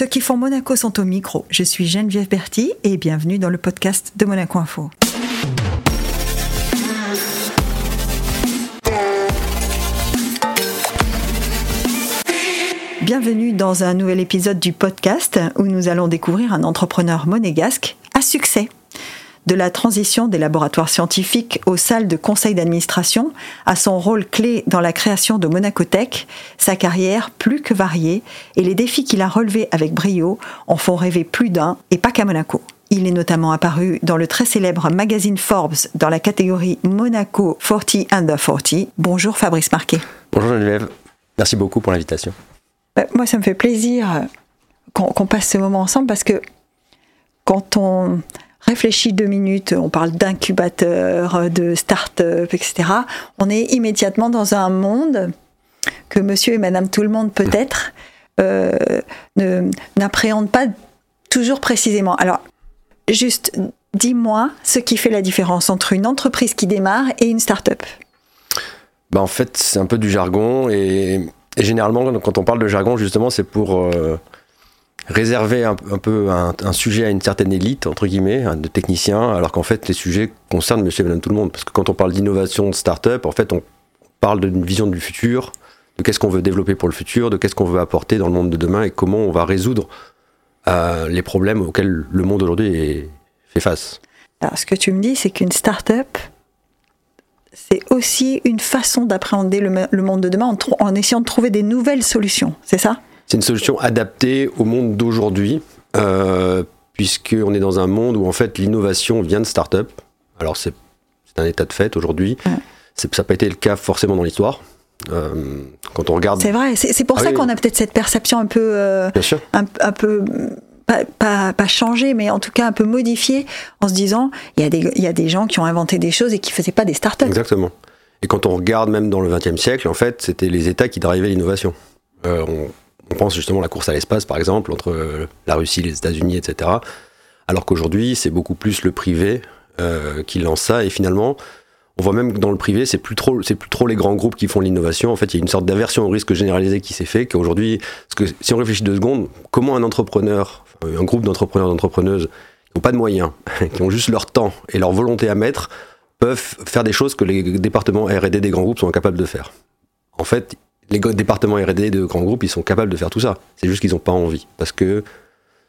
Ceux qui font Monaco sont au micro. Je suis Geneviève Berti et bienvenue dans le podcast de Monaco Info. Bienvenue dans un nouvel épisode du podcast où nous allons découvrir un entrepreneur monégasque à succès. De la transition des laboratoires scientifiques aux salles de conseil d'administration à son rôle clé dans la création de Monacotech, sa carrière plus que variée et les défis qu'il a relevés avec brio en font rêver plus d'un et pas qu'à Monaco. Il est notamment apparu dans le très célèbre magazine Forbes dans la catégorie Monaco 40 Under 40. Bonjour Fabrice Marquet. Bonjour Geneviève, merci beaucoup pour l'invitation. Euh, moi, ça me fait plaisir qu'on passe ce moment ensemble parce que quand on réfléchit deux minutes, on parle d'incubateur, de start-up, etc. On est immédiatement dans un monde que monsieur et madame tout le monde peut-être euh, n'appréhendent pas toujours précisément. Alors, juste dis-moi ce qui fait la différence entre une entreprise qui démarre et une start-up. Bah en fait, c'est un peu du jargon et, généralement, quand on parle de jargon, justement, c'est pour euh, réserver un, peu un, sujet à une certaine élite, entre guillemets, de techniciens, alors qu'en fait, les sujets concernent monsieur et madame tout le monde. Parce que quand on parle d'innovation, de start-up, en fait, on parle d'une vision du futur, de qu'est-ce qu'on veut développer pour le futur, de qu'est-ce qu'on veut apporter dans le monde de demain et comment on va résoudre euh, les problèmes auxquels le monde aujourd'hui fait face. Alors, ce que tu me dis, c'est qu'une start-up, c'est aussi une façon d'appréhender le, monde de demain en essayant de trouver des nouvelles solutions, c'est ça? C'est une solution adaptée au monde d'aujourd'hui, euh, puisqu'on est dans un monde où en fait l'innovation vient de start-up. Alors c'est un état de fait aujourd'hui. Ça n'a pas été le cas forcément dans l'histoire. Euh, quand on regarde. C'est vrai, c'est pour ah ça qu'on a peut-être cette perception un peu. Euh, Bien sûr. Un, peu. Pas, pas, changée, mais en tout cas un peu modifiée, en se disant il y, a des, y a des gens qui ont inventé des choses et qui ne faisaient pas des start-up. Exactement. Et quand on regarde même dans le XXe siècle, en fait, c'était les États qui drivaient l'innovation. on, on pense justement à la course à l'espace, par exemple, entre euh, la Russie, les États-Unis, etc. Alors qu'aujourd'hui, c'est beaucoup plus le privé euh, qui lance ça. Et finalement, on voit même que dans le privé, c'est plus trop, c'est plus trop les grands groupes qui font l'innovation. En fait, il y a une sorte d'aversion au risque généralisé qui s'est fait. Qu'aujourd'hui, si on réfléchit deux secondes, comment un entrepreneur, un groupe d'entrepreneurs, d'entrepreneuses qui n'ont pas de moyens, qui ont juste leur temps et leur volonté à mettre, peuvent faire des choses que les départements R&D des grands groupes sont incapables de faire? En fait, les départements R&D de grands groupes, ils sont capables de faire tout ça. C'est juste qu'ils n'ont pas envie. Parce que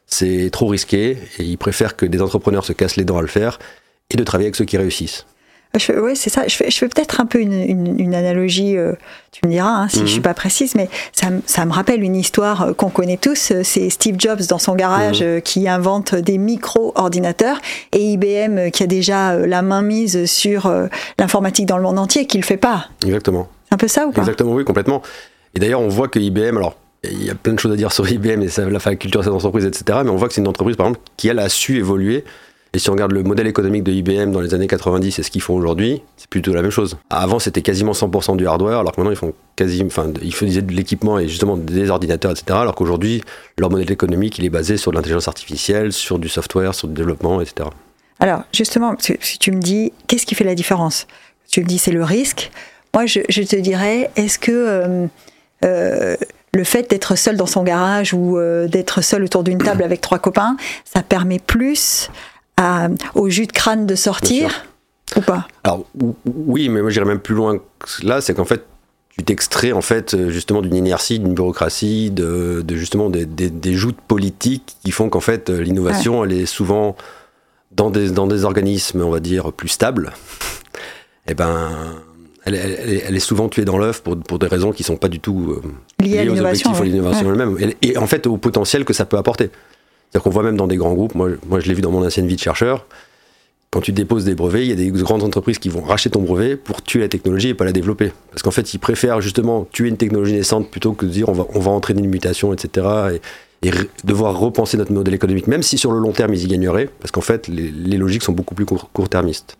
c'est trop risqué et ils préfèrent que des entrepreneurs se cassent les dents à le faire et de travailler avec ceux qui réussissent. Oui, c'est ça. Je fais, je fais peut-être un peu une, analogie, euh, tu me diras hein, si je ne je suis mhm. pas précise, mais ça, ça, me rappelle une histoire euh, qu'on connaît tous. Euh, c'est Steve Jobs dans son garage mhm. qui invente des micro-ordinateurs et IBM qui a déjà la main mise sur l'informatique dans le monde entier qui ne le fait pas. Exactement un peu ça ou pas? Exactement, oui, complètement. Et d'ailleurs, on voit que IBM, alors il y a plein de choses à dire sur IBM et ça, la culture de cette entreprise, etc. Mais on voit que c'est une entreprise, par exemple, qui elle a su évoluer. Et si on regarde le modèle économique de IBM dans les années 90 et ce qu'ils font aujourd'hui, c'est plutôt la même chose. Avant, c'était quasiment 100% du hardware, alors que maintenant, ils font quasi, enfin, ils faisaient de l'équipement et justement des ordinateurs, etc. Alors qu'aujourd'hui, leur modèle économique, il est basé sur l'intelligence artificielle, sur du software, sur du développement, etc. Alors, justement, si tu me dis, qu'est-ce qui fait la différence? Tu me dis, c'est le risque. Moi, je, te dirais, est-ce que euh, euh, le fait d'être seul dans son garage ou euh, d'être seul autour d'une table avec trois copains, ça permet plus au jus de crâne de sortir ou pas? Alors oui, mais moi j'irais même plus loin que là, c'est qu'en fait tu t'extrais en fait justement d'une inertie, d'une bureaucratie, de, justement des, des, joutes politiques qui font qu'en fait l'innovation elle est souvent dans des, dans des organismes on va dire plus stables. Et eh ben elle, est souvent tuée dans l'œuf pour, des raisons qui ne sont pas du tout euh, liées, aux objectifs ou l'innovation elle-même. Et, en fait, au potentiel que ça peut apporter. C'est-à-dire qu'on voit même dans des grands groupes, moi, moi je l'ai vu dans mon ancienne vie de chercheur, quand tu déposes des brevets, il y a des grandes entreprises qui vont racheter ton brevet pour tuer la technologie et pas la développer. Parce qu'en fait, ils préfèrent justement tuer une technologie naissante plutôt que de dire on va, on va entraîner une mutation, etc. Et, devoir repenser notre modèle économique, même si sur le long terme ils y gagneraient, parce qu'en fait, les, logiques sont beaucoup plus court-termistes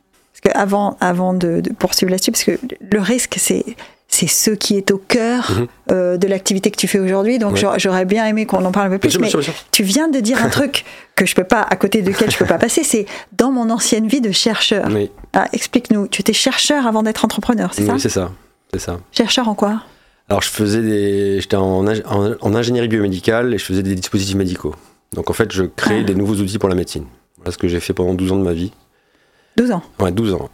avant, avant de, poursuivre là-dessus, parce que le risque, c'est c'est ce qui est au cœur mhm. euh, de l'activité que tu fais aujourd'hui. Donc j'aurais bien aimé qu'on en parle un peu plus. mais tu viens de dire un truc que je peux pas, à côté duquel je peux pas passer, c'est dans mon ancienne vie de chercheur. Ah, explique-nous. Tu étais chercheur avant d'être entrepreneur, c'est ça? Oui, c'est ça, c'est ça. Chercheur en quoi? Alors je faisais des, j'étais en, en, ingénierie biomédicale et je faisais des dispositifs médicaux. Donc en fait, je créais Ah. des nouveaux outils pour la médecine. Voilà ce que j'ai fait pendant 12 ans de ma vie. 12 ans. Ouais, 12 ans.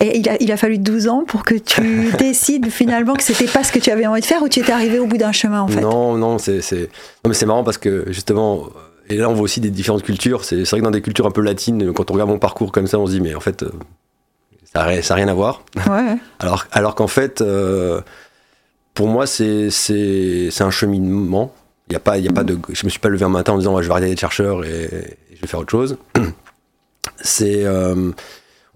Et il a, il a fallu 12 ans pour que tu décides finalement que c'était pas ce que tu avais envie de faire ou tu étais arrivé au bout d'un chemin en fait? Non, non, c'est, c'est... Non, mais c'est marrant parce que justement, et là on voit aussi des différentes cultures. C'est, c'est vrai que dans des cultures un peu latines, quand on regarde mon parcours comme ça, on se dit mais en fait, euh, ça n'a ça rien à voir. Ouais. Alors, alors qu'en fait, euh, pour moi, c'est, c'est, c'est un cheminement. Il y a pas, il y a pas de, je me suis pas levé un matin en disant je vais arrêter d'être chercheur et, et je vais faire autre chose. C'est, euh,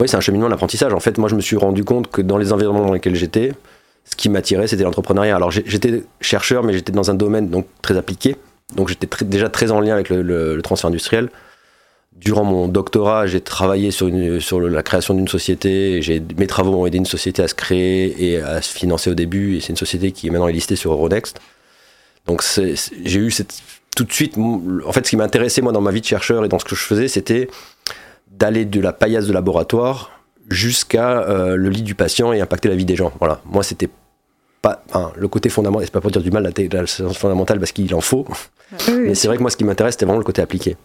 un cheminement d'apprentissage. En fait, moi, je me suis rendu compte que dans les environnements dans lesquels j'étais, ce qui m'attirait, c'était l'entrepreneuriat. Alors, j'étais chercheur, mais j'étais dans un domaine donc très appliqué. Donc, j'étais déjà très en lien avec le, transfert industriel. Durant mon doctorat, j'ai travaillé sur, sur la création d'une société. et Mes travaux ont aidé une société à se créer et à se financer au début. Et c'est une société qui est maintenant listée sur Euronext. Donc j'ai eu cette, tout de suite. En fait, ce qui m'intéressait moi dans ma vie de chercheur et dans ce que je faisais, c'était d'aller de la paillasse de laboratoire jusqu'à euh, le lit du patient et impacter la vie des gens. Voilà. Moi, c'était pas le côté fondamental. C'est pas pour dire du mal la, la science fondamentale parce qu'il en faut. Oui, oui, Mais c'est vrai que moi, ce qui m'intéresse, c'était vraiment le côté appliqué.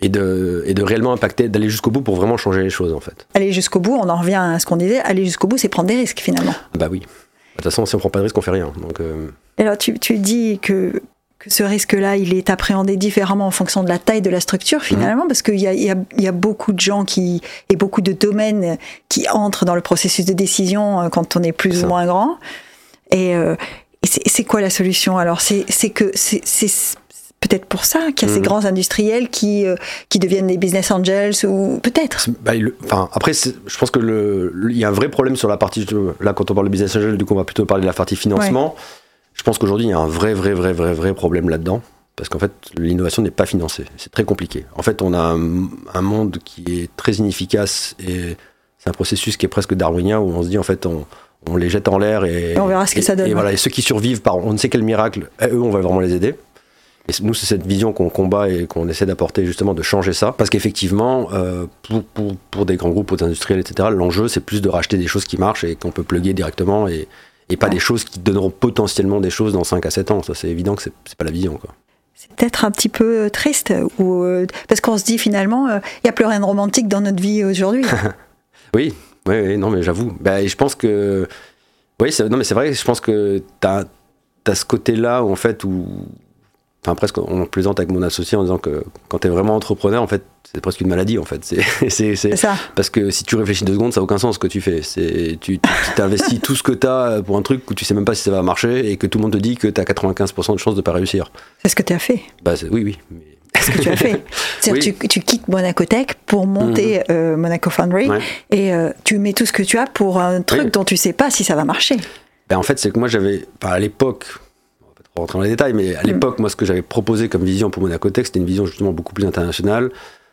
Et de, et de réellement impacter, d'aller jusqu'au bout pour vraiment changer les choses, en fait. Aller jusqu'au bout, on en revient à ce qu'on disait, aller jusqu'au bout, c'est prendre des risques finalement. Bah oui. De toute façon, si on prend pas de risque, on fait rien. Donc, euh, alors tu, tu dis que, que ce risque-là, il est appréhendé différemment en fonction de la taille de la structure finalement, parce qu'il y a, y, y beaucoup de gens qui, et beaucoup de domaines qui entrent dans le processus de décision euh, quand on est plus Ça. ou moins grand. Et, euh, et c'est quoi la solution alors? C'est que c'est peut-être pour ça qu'il y a ces Mhm. grands industriels qui, euh, qui deviennent des business angels ou peut-être. Bah, enfin, après, je pense que le, le- il y a un vrai problème sur la partie. Là, quand on parle de business angel, du coup, on va plutôt parler de la partie financement. Je pense qu'aujourd'hui, il y a un vrai, vrai, vrai, vrai, vrai problème là-dedans. Parce qu'en fait, l'innovation n'est pas financée. C'est très compliqué. En fait, on a un, un monde qui est très inefficace et c'est un processus qui est presque darwinien où on se dit, en fait, on, on les jette en l'air et, Et on verra ce que et- ça donne, Et, ouais. voilà, et ceux qui survivent par on ne sait quel miracle, eh, eux, on va vraiment les aider. Et nous, c'est cette vision qu'on combat et qu'on essaie d'apporter justement de changer ça. Parce qu'effectivement, euh, pour, pour, pour des grands groupes, pour des industriels, etc., l'enjeu, c'est plus de racheter des choses qui marchent et qu'on peut plugger directement et, et pas des choses qui donneront potentiellement des choses dans 5 à 7 ans. Ça, c'est évident que c'est pas la vision. Quoi. C'est peut-être un petit peu triste, ou, euh, parce qu'on se dit finalement, euh, il n'y a plus rien de romantique dans notre vie aujourd'hui. Oui, oui, oui, non, mais j'avoue. Bah, je pense que. Oui, non, mais c'est vrai, je pense que tu as, ce côté-là en fait, où. Enfin, presque, on plaisante avec mon associé en disant que quand tu es vraiment entrepreneur, en fait, c'est presque une maladie, en fait. C'est, ça. parce que si tu réfléchis deux secondes, ça n'a aucun sens ce que tu fais. Tu, t'investis tout ce que tu as pour un truc où tu sais même pas si ça va marcher et que tout le monde te dit que tu as 95% de chances de pas réussir. C'est ce que tu as fait. Bah, oui, oui. mais- Ce que tu as fait. C'est-à-dire Oui. tu, tu quittes Monacotech pour monter euh, Monaco Foundry Ouais. et euh, tu mets tout ce que tu as pour un truc Oui. dont tu sais pas si ça va marcher. Ben, en fait, c'est que moi, j'avais, à l'époque, rentrer dans les détails, mais à l'époque, moi, ce que j'avais proposé comme vision pour Monacotech, c'était une vision justement beaucoup plus internationale,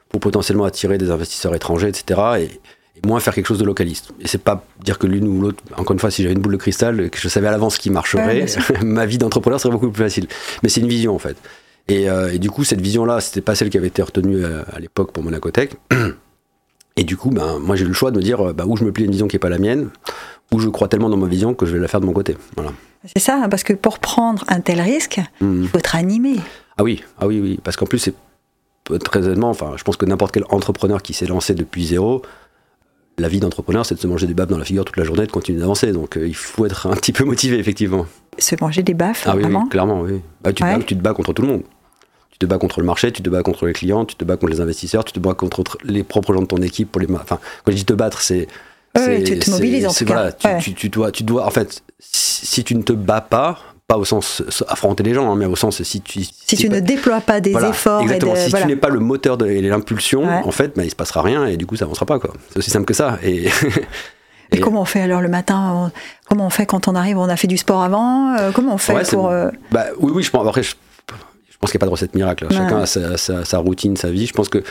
pour potentiellement attirer des investisseurs étrangers, etc., et, et moins faire quelque chose de localiste. Et c'est pas dire que l'une ou l'autre, encore une fois, si j'avais une boule de cristal, que je savais à l'avance ce qui marcherait, ma vie d'entrepreneur serait beaucoup plus facile. Mais c'est une vision, en fait. Et, euh, et du coup, cette vision-là, c'était pas celle qui avait été retenue à, à l'époque pour Monacotech. Et du coup, ben, moi, j'ai eu le choix de me dire, euh, bah, où je me plie à une vision qui est pas la mienne, ou je crois tellement dans ma vision que je vais la faire de mon côté. Voilà. C'est ça, parce que pour prendre un tel risque, Mhm. il faut être animé. Ah oui, ah oui, oui, parce qu'en plus, c'est très honnêtement, enfin, je pense que n'importe quel entrepreneur qui s'est lancé depuis zéro, la vie d'entrepreneur, c'est de se manger des baffes dans la figure toute la journée et de continuer d'avancer. Donc, euh, il faut être un petit peu motivé, effectivement. Se manger des baffes, Ah oui, oui, vraiment. clairement, oui. Bah, tu, te bats, tu te bats contre tout le monde. Tu te bats contre le marché, tu te bats contre les clients, tu te bats contre les investisseurs, tu te bats contre les propres gens de ton équipe pour les. Enfin, quand je dis te battre, c'est. C'est- tu te mobilises, en tout cas. voilà, tu, Ouais. tu- tu dois, tu dois, en fait, si, tu ne te bats pas, pas au sens affronter les gens, hein, mais au sens si tu. Si tu ne déploies pas des Voilà, efforts exactement. et de, si voilà. tu n'es pas le moteur de, et l'impulsion, Ouais. en fait, bah, il se passera rien et du coup, ça avancera pas. quoi. C'est aussi simple que ça. Et, Et et- comment on fait alors le matin on- Comment on fait quand on arrive? On a fait du sport avant euh, Comment on fait Ouais, pour euh, Bah, oui, oui, je pense. Après, je, je pense qu'il n'y a pas de recette miracle. Ouais. Chacun a sa, sa- sa routine, sa vie. Je pense que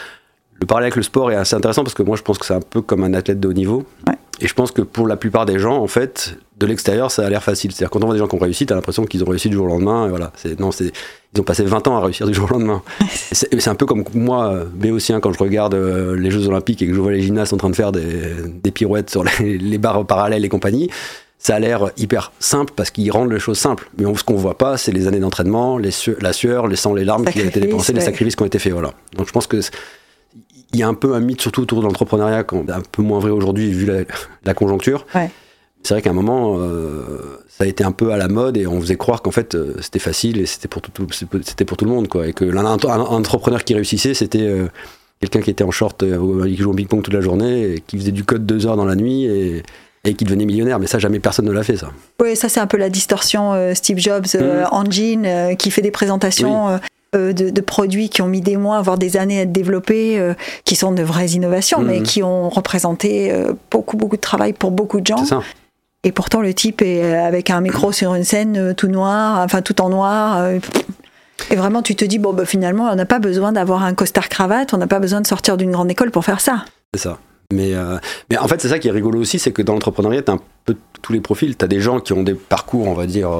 le parallèle avec le sport est assez intéressant parce que moi, je pense que c'est un peu comme un athlète de haut niveau. Ouais. Et je pense que pour la plupart des gens, en fait, de l'extérieur, ça a l'air facile. C'est-à-dire, quand on voit des gens qui ont réussi, t'as l'impression qu'ils ont réussi du jour au lendemain. Et voilà. C'est, non, c'est, ils ont passé 20 ans à réussir du jour au lendemain. C'est, un peu comme moi, béotien, quand je regarde euh, les Jeux Olympiques et que je vois les gymnastes en train de faire des, des pirouettes sur les, les barres parallèles et compagnie. ça a l'air hyper simple parce qu'ils rendent les choses simples. Mais ce qu'on voit pas, c'est les années d'entraînement, les la sueur, les sangs, les larmes qui ont été dépensées, les sacrifices qui ont été faits. Voilà. Donc je pense que il y a un peu un mythe, surtout autour de l'entrepreneuriat, un peu moins vrai aujourd'hui vu la, conjoncture. C'est vrai qu'à un moment, euh, ça a été un peu à la mode et on faisait croire qu'en fait euh, c'était facile et c'était pour tout, c'était pour tout le monde quoi. Et que l'un entrepreneur qui réussissait, c'était euh, quelqu'un qui était en short, qui jouait au ping-pong toute la journée, et qui faisait du code deux heures dans la nuit et, et qui devenait millionnaire. Mais ça, jamais personne ne l'a fait, ça. Oui, ça, c'est un peu la distorsion Steve Jobs, mmh. Engine, qui fait des présentations. Euh, de, produits qui ont mis des mois, voire des années à être développés, euh, qui sont de vraies innovations, mais mhm. qui ont représenté euh, beaucoup, beaucoup de travail pour beaucoup de gens. Et pourtant, le type est avec un micro sur une scène tout noir, enfin tout en noir. et vraiment, tu te dis, bon, bah, finalement, on n'a pas besoin d'avoir un costard cravate, on n'a pas besoin de sortir d'une grande école pour faire ça. C'est ça. Mais, mais en fait, c'est ça qui est rigolo aussi, c'est que dans l'entrepreneuriat, tu as un peu tous les profils. Tu as des gens qui ont des parcours, on va dire,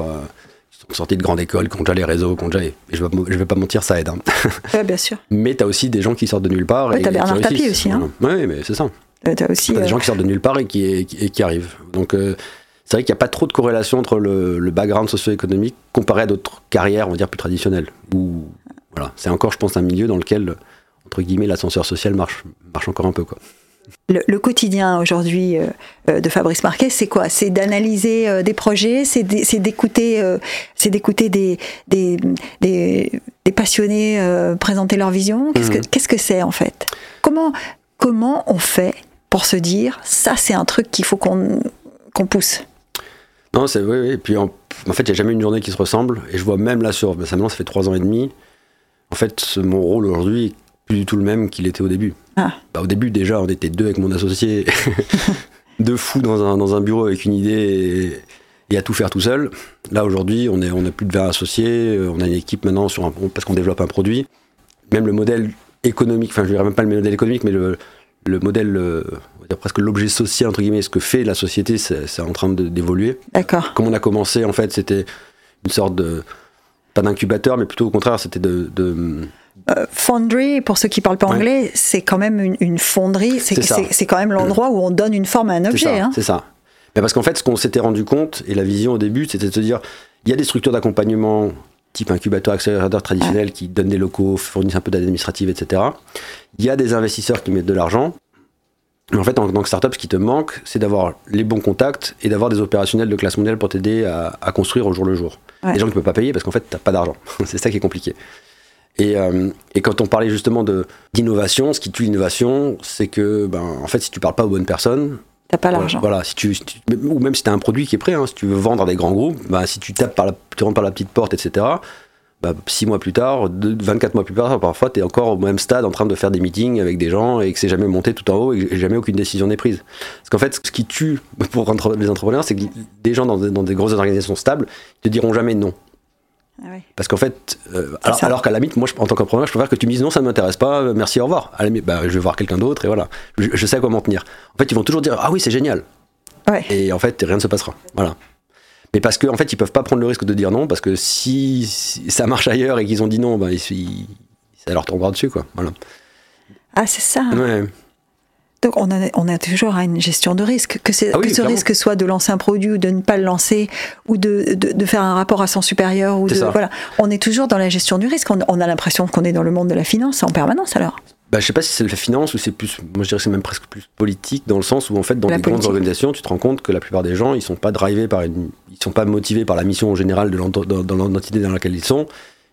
sortis de grande école, qui ont déjà les réseaux, qui ont déjà. je, vais, je vais pas mentir, ça aide. Hein. bien sûr. Mais tu as aussi des gens qui sortent de nulle part. Ouais, t'as Bernard Tapie aussi. Hein. Oui, mais c'est ça. Euh, as aussi. des euh, gens qui sortent de nulle part et qui, qui, arrivent. Donc. Euh, c'est vrai qu'il n'y a pas trop de corrélation entre le, background socio-économique comparé à d'autres carrières, on va dire, plus traditionnelles. Où, voilà, c'est encore, je pense, un milieu dans lequel, entre guillemets, l'ascenseur social marche, marche encore un peu. Quoi. Le, quotidien aujourd'hui euh, euh, de Fabrice Marquet, c'est quoi? C'est d'analyser euh, des projets, c'est d'écouter, c'est d'écouter des, des, des, passionnés présenter leur vision? Qu'est-ce que qu'est-ce que c'est en fait? Comment comment on fait pour se dire ça c'est un truc qu'il faut qu'on pousse? Non, c'est oui, oui. Et puis en, fait, il n'y a jamais une journée qui se ressemble. Et je vois même là sur, ça fait trois ans et demi. En fait, mon rôle aujourd'hui plus du tout le même qu'il était au début. Ah. Bah, au début, déjà, on était deux avec mon associé, deux fous dans un, dans un, bureau avec une idée et, à tout faire tout seul. Là, aujourd'hui, on, est, on a plus de 20 associés, euh, on a une équipe maintenant sur un, parce qu'on développe un produit. Même le modèle économique, enfin, je dirais même pas le modèle économique, mais le, le modèle, euh, on va dire presque l'objet social, entre guillemets, ce que fait la société, c'est en train d'évoluer. D'accord. Comme on a commencé, en fait, c'était une sorte de. pas d'incubateur, mais plutôt au contraire, c'était de euh, Foundry, pour ceux qui parlent pas anglais, c'est quand même une, fonderie, c'est quand même l'endroit où on donne une forme à un objet. C'est ça. Hein. Mais parce qu'en fait, ce qu'on s'était rendu compte, et la vision au début, c'était de se dire, il y a des structures d'accompagnement type incubateur, accélérateur traditionnel qui donnent des locaux, fournissent un peu d'aide administrative, etc. Il y a des investisseurs qui mettent de l'argent. Mais en fait, en tant que startup, ce qui te manque, c'est d'avoir les bons contacts et d'avoir des opérationnels de classe mondiale pour t'aider à, construire au jour le jour. Des gens qui ne peuvent pas payer parce qu'en fait, tu n'as pas d'argent. c'est ça qui est compliqué. Euh, et, quand on parlait justement d'innovation, ce qui tue l'innovation, c'est que, ben, en fait, si tu parles pas aux bonnes personnes, T'as pas l'argent. Voilà, si tu, ou même si tu as un produit qui est prêt, hein, si tu veux vendre à des grands groupes, ben, si tu tapes par la, tu rentres par la petite porte, etc. Ben, six mois plus tard, 24 mois plus tard, parfois tu es encore au même stade en train de faire des meetings avec des gens et que c'est jamais monté tout en haut et, jamais aucune décision n'est prise. Parce qu'en fait, ce qui tue pour les entrepreneurs, c'est que des gens dans dans des grosses organisations stables te diront jamais non. Ah Parce qu'en fait, euh, alors, qu'à la limite, moi, en tant qu'entrepreneur, je préfère que tu me dises non, ça ne m'intéresse pas, euh, merci, au revoir. À la bah, je vais voir quelqu'un d'autre et voilà. Je, sais à quoi m'en tenir. En fait, ils vont toujours dire ah oui, c'est génial. Et en fait, rien ne se passera. Voilà. Mais parce qu'en en fait, ils peuvent pas prendre le risque de dire non, parce que si, ça marche ailleurs et qu'ils ont dit non, bah, ça leur tombera dessus, quoi. Voilà. Ah, c'est ça. Ouais. Donc on a, on a toujours une gestion de risque, que, ah que ce risque soit de lancer un produit ou de ne pas le lancer, ou de, de, faire un rapport à son supérieur, ou de, voilà. On est toujours dans la gestion du risque. On, a l'impression qu'on est dans le monde de la finance en permanence alors. Bah, je sais pas si c'est la finance ou c'est plus, moi je dirais c'est même presque plus politique dans le sens où en fait dans les grandes organisations tu te rends compte que la plupart des gens ils sont pas drivés par une, ils sont pas motivés par la mission générale de l'entité dans laquelle ils sont,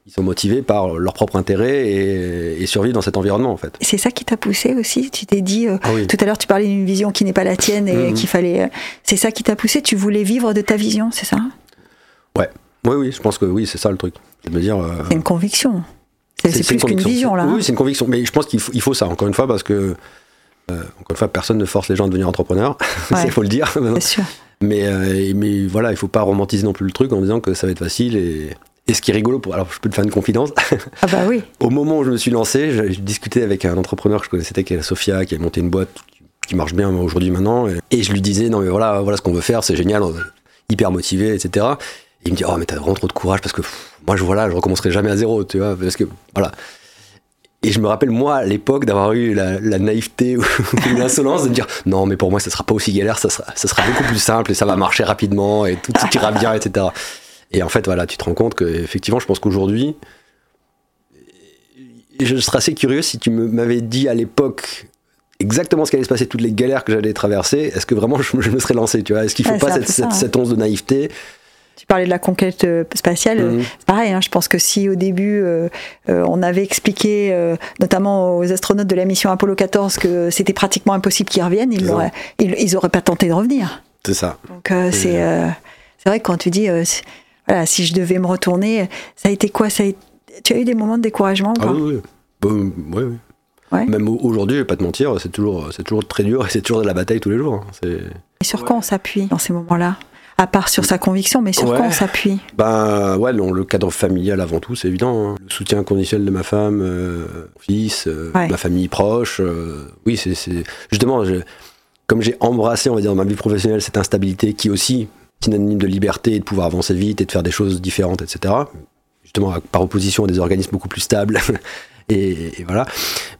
ils sont motivés par leur propre intérêt et, survivent dans cet environnement en fait. C'est ça qui t'a poussé aussi? Tu t'es dit, euh, ah tout à l'heure tu parlais d'une vision qui n'est pas la tienne et mhm. qu'il fallait... Euh, c'est ça qui t'a poussé? Tu voulais vivre de ta vision, c'est ça? Ouais, oui, oui, je pense que oui, c'est ça le truc. me dire... Euh, c'est une conviction. C'est plus qu'une vision là. Oui, c'est une conviction, mais je pense qu'il faut, il faut ça, encore une fois, parce que... encore une fois, personne ne force les gens à devenir entrepreneurs, il faut le dire. Bien sûr. Mais, mais voilà, il faut pas romantiser non plus le truc en disant que ça va être facile et et ce qui est rigolo, pour, alors je peux te faire une confidence. Ah bah oui. Au moment où je me suis lancé, j'ai discuté avec un entrepreneur que je connaissais, qui est Sophia, qui a monté une boîte qui marche bien aujourd'hui maintenant. Et, je lui disais, non mais voilà, voilà ce qu'on veut faire, c'est génial, hyper motivé, etc. Et il me dit, oh mais t'as vraiment trop de courage parce que moi je voilà, je recommencerai jamais à zéro, tu vois, parce que voilà. et je me rappelle, moi, à l'époque, d'avoir eu la, naïveté ou, l'insolence de me dire non, mais pour moi, ça sera pas aussi galère, ça sera, ça sera beaucoup plus simple et ça va marcher rapidement et tout, tout ira bien, etc. Et en fait, voilà, tu te rends compte qu'effectivement, je pense qu'aujourd'hui, je serais assez curieux si tu m'avais dit à l'époque exactement ce qui allait se passer, toutes les galères que j'allais traverser, est-ce que vraiment je, me serais lancé, tu vois? Est-ce qu'il ne faut pas cette, cette, once de naïveté? Tu parlais de la conquête euh, spatiale, c'est pareil. Hein, je pense que si au début euh, euh, on avait expliqué, notamment aux astronautes de la mission Apollo 14, que c'était pratiquement impossible qu'ils reviennent, ils n'auraient ils, auraient pas tenté de revenir. C'est ça. Donc c'est c'est vrai que quand tu dis, voilà, si je devais me retourner, ça a été quoi? Ça Tu as eu des moments de découragement ah, oui, oui. oui, oui. Même aujourd'hui, je vais pas te mentir, c'est toujours, c'est toujours très dur et c'est toujours de la bataille tous les jours. Hein. Et sur quoi on s'appuie dans ces moments-là? À part sur sa conviction, mais sur quoi on s'appuie? Ben ouais, le cadre familial avant tout, c'est évident. Hein. Le soutien conditionnel de ma femme, euh, fils, euh, ma famille proche. Euh, oui, c'est justement, comme j'ai embrassé, on va dire, dans ma vie professionnelle, cette instabilité qui aussi synonyme de liberté, de pouvoir avancer vite et de faire des choses différentes, etc. Justement, par opposition à des organismes beaucoup plus stables Et, voilà.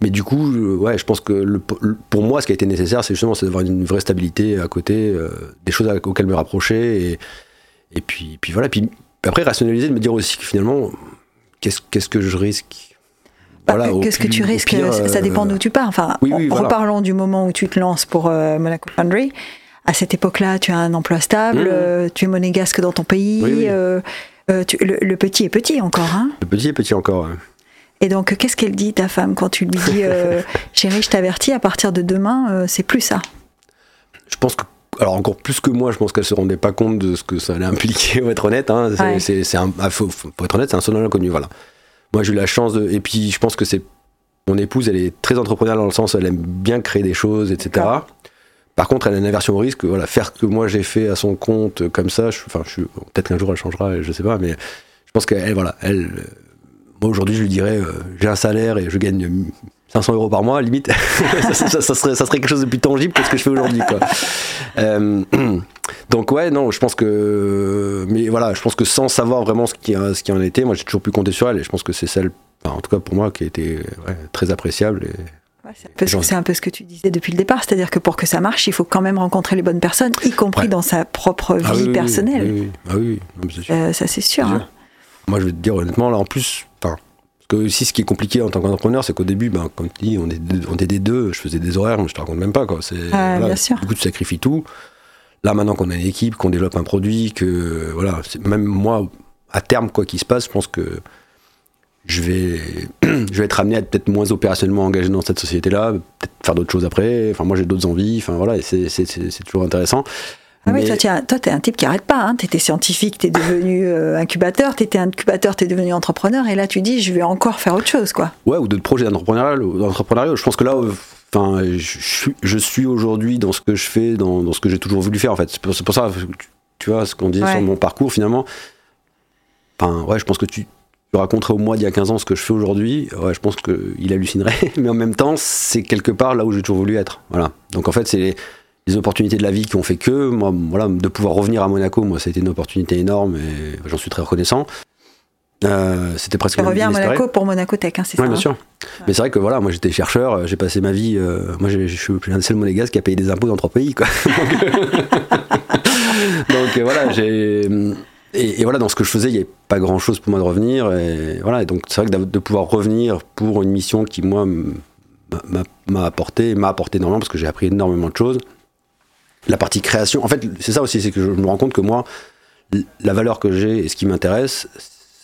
Mais du coup, ouais, je pense que le, pour moi, ce qui a été nécessaire, c'est justement d'avoir une vraie stabilité à côté, euh, des choses auxquelles me rapprocher. Et, et puis, puis voilà. Puis après, rationaliser, de me dire aussi que finalement, qu'est-ce que je risque? Bah, voilà, Qu'est-ce que tu risques? Ça dépend euh, d'où tu pars? Enfin, reparlons du moment où tu te lances pour euh, Monaco Foundry. À cette époque-là, tu as un emploi stable, mmh. tu es monégasque dans ton pays. le, petit est petit encore. Hein le petit est petit encore. Et donc, qu'est-ce qu'elle dit, ta femme, quand tu lui dis euh, Chérie, je t'avertis, à partir de demain, euh, c'est plus ça? Je pense que. Alors, encore plus que moi, je pense qu'elle se rendait pas compte de ce que ça allait impliquer, pour être honnête. Hein. C'est, un, ah, faut, être honnête, c'est un son inconnu, voilà. Moi, j'ai eu la chance de. Et puis, je pense que c'est. Mon épouse, elle est très entrepreneuriale dans le sens, elle aime bien créer des choses, etc. Par contre, elle a une aversion au risque. Voilà, faire que moi j'ai fait à son compte comme ça, je, enfin, je, peut-être qu'un jour elle changera, je sais pas, mais je pense qu'elle, voilà, elle, moi aujourd'hui je lui dirais euh, j'ai un salaire et je gagne 500 euros par mois, limite, ça, serait, ça serait quelque chose de plus tangible que ce que je fais aujourd'hui. Euh, donc ouais, non, je pense que, mais voilà, je pense que sans savoir vraiment ce qui, ce qui en était, moi j'ai toujours pu compter sur elle et je pense que c'est celle, en tout cas pour moi, qui a été très appréciable. C'est un, peu ce que tu disais depuis le départ, c'est-à-dire que pour que ça marche, il faut quand même rencontrer les bonnes personnes, y compris dans sa propre ah vie personnelle. Oui, ah oui, euh, ça c'est sûr. Hein. Moi, je vais te dire honnêtement, là, en plus, parce que aussi, ce qui est compliqué en tant qu'entrepreneur, c'est qu'au début, ben, comme tu dis, on, est, on était des deux, je faisais des horaires, mais je te raconte même pas, quoi. Bien sûr. Du coup, tu sacrifies tout. Là, maintenant qu'on a une équipe, qu'on développe un produit, que, voilà, même moi, à terme, quoi qu'il se passe, je pense que je vais, je vais être amené à être peut-être moins opérationnellement engagé dans cette société-là, peut-être faire d'autres choses après. Enfin, moi, j'ai d'autres envies. Enfin, voilà, c'est, toujours intéressant. Ah oui, toi, tu es un type qui arrête pas. Hein. Tu étais scientifique, tu es devenu euh, incubateur, tu étais incubateur, tu es devenu entrepreneur, et là, tu dis, je vais encore faire autre chose. quoi. Ouais, ou d'autres projets d'entrepreneuriat. Je pense que là, enfin, je, je suis aujourd'hui dans ce que je fais, dans, dans ce que j'ai toujours voulu faire, en fait. C'est pour, ça, tu vois, ce qu'on disait sur mon parcours, finalement. Enfin, ouais, je pense que tu, tu raconterais au mois d'il y a 15 ans ce que je fais aujourd'hui, ouais, je pense qu'il hallucinerait. Mais en même temps, c'est quelque part là où j'ai toujours voulu être. Voilà. Donc en fait, c'est les opportunités de la vie qui ont fait que, moi, voilà, de pouvoir revenir à Monaco, moi, ça a été une opportunité énorme et j'en suis très reconnaissant. Euh, c'était presque. Tu reviens à Monaco pour Monaco Tech, hein, c'est ça Oui, bien hein sûr. Mais c'est vrai que voilà, moi j'étais chercheur, euh, j'ai passé ma vie. Euh, moi, je suis un des seuls monégasques qui a payé des impôts dans trois pays, quoi. donc voilà, j'ai. Et, voilà, dans ce que je faisais, il n'y avait pas grand chose pour moi de revenir. Et voilà, et donc c'est vrai que de pouvoir revenir pour une mission qui, moi, m'a apporté, m'a apporté énormément parce que j'ai appris énormément de choses la partie création. En fait, c'est ça aussi, c'est que je me rends compte que moi, la valeur que j'ai et ce qui m'intéresse,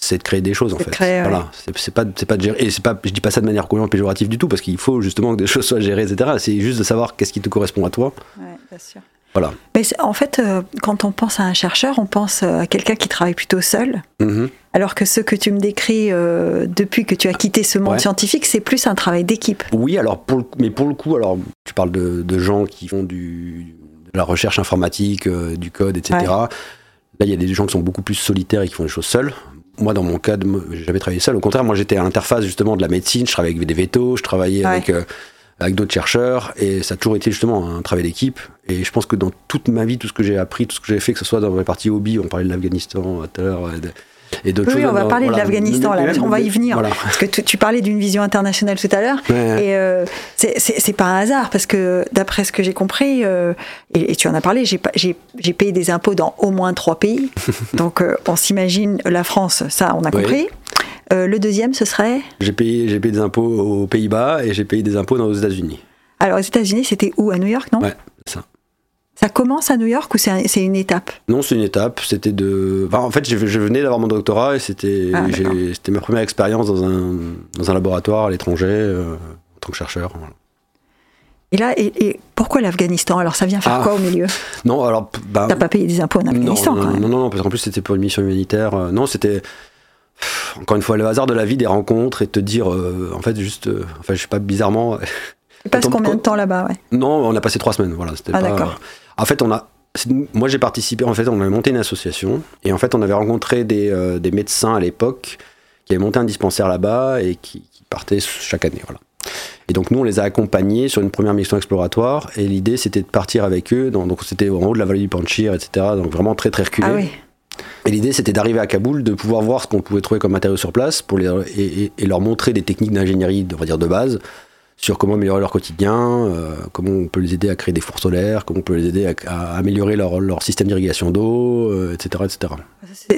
c'est de créer des choses en fait. voilà, c'est pas c'est pas de gérer et c'est pas je dis pas ça de manière complètement péjorative du tout parce qu'il faut justement que des choses soient gérées etc. C'est juste de savoir qu'est-ce qui te correspond à toi. Ouais, bien sûr. Voilà. Mais en fait, euh, quand on pense à un chercheur, on pense euh, à quelqu'un qui travaille plutôt seul. Mm-hmm. Alors que ce que tu me décris euh, depuis que tu as quitté ce monde scientifique, c'est plus un travail d'équipe. Oui, alors pour mais pour le coup, alors tu parles de, de gens qui font du la recherche informatique, euh, du code, etc. Là, il y a des gens qui sont beaucoup plus solitaires et qui font des choses seuls. Moi, dans mon cas, j'ai jamais travaillé seul. Au contraire, moi, j'étais à l'interface justement de la médecine. Je travaillais avec des vétos, je travaillais avec, avec d'autres chercheurs, et ça a toujours été justement un travail d'équipe. Et je pense que dans toute ma vie, tout ce que j'ai appris, tout ce que j'ai fait, que ce soit dans la partie hobby, on parlait de l'Afghanistan tout à l'heure, Et d'autres Oui, choses. on va parler de l'Afghanistan, là, on va y venir. voilà. Parce que tu, tu parlais d'une vision internationale tout à l'heure, Ouais. et euh, c'est- pas un hasard, parce que d'après ce que j'ai compris, euh, et, et tu en as parlé, j'ai payé des impôts dans au moins trois pays. Donc euh, on s'imagine la France, ça on a Oui. compris. Le deuxième, ce serait? J'ai payé, des impôts aux Pays-Bas et j'ai payé des impôts dans aux États-Unis. Alors aux États-Unis, c'était où? À New York, non? Ouais, ça. Commence à New York ou c'est un- c'est une étape? Non, c'est une étape. C'était de. enfin, en fait, je, je venais d'avoir mon doctorat et c'était Ah, ma première expérience dans un, dans un laboratoire à l'étranger euh, en tant que chercheur. voilà. Et là, et, et pourquoi l'Afghanistan? Alors ça vient faire Ah. quoi au milieu? Non, alors. Bah, T'as pas payé des impôts en Afghanistan non, quand non, même. non, non, parce qu'en plus c'était pour une mission humanitaire. Euh, Non, c'était. Encore une fois, le hasard de la vie, des rencontres et te dire, euh, en fait, juste. euh, enfin, je sais pas, bizarrement. Tu passes combien de temps là-bas ouais? Non, on a passé trois semaines. Voilà, Ah, d'accord. En fait, on a. Moi, j'ai participé. En fait, on avait monté une association et en fait, on avait rencontré des, euh, des médecins à l'époque qui avaient monté un dispensaire là-bas et qui, qui partaient chaque année. Voilà. Et donc, nous, on les a accompagnés sur une première mission exploratoire et l'idée, c'était de partir avec eux. Dans, donc, c'était en haut de la vallée du Panchir, etc. Donc, vraiment très, très reculé. Ah oui. Et l'idée, c'était d'arriver à Kaboul, de pouvoir voir ce qu'on pouvait trouver comme matériaux sur place pour les, et, et- et leur montrer des techniques d'ingénierie, on va dire, de base, sur comment améliorer leur quotidien, euh, comment on peut les aider à créer des fours solaires, comment on peut les aider à, à améliorer leur, leur système d'irrigation d'eau, euh, etc., etc.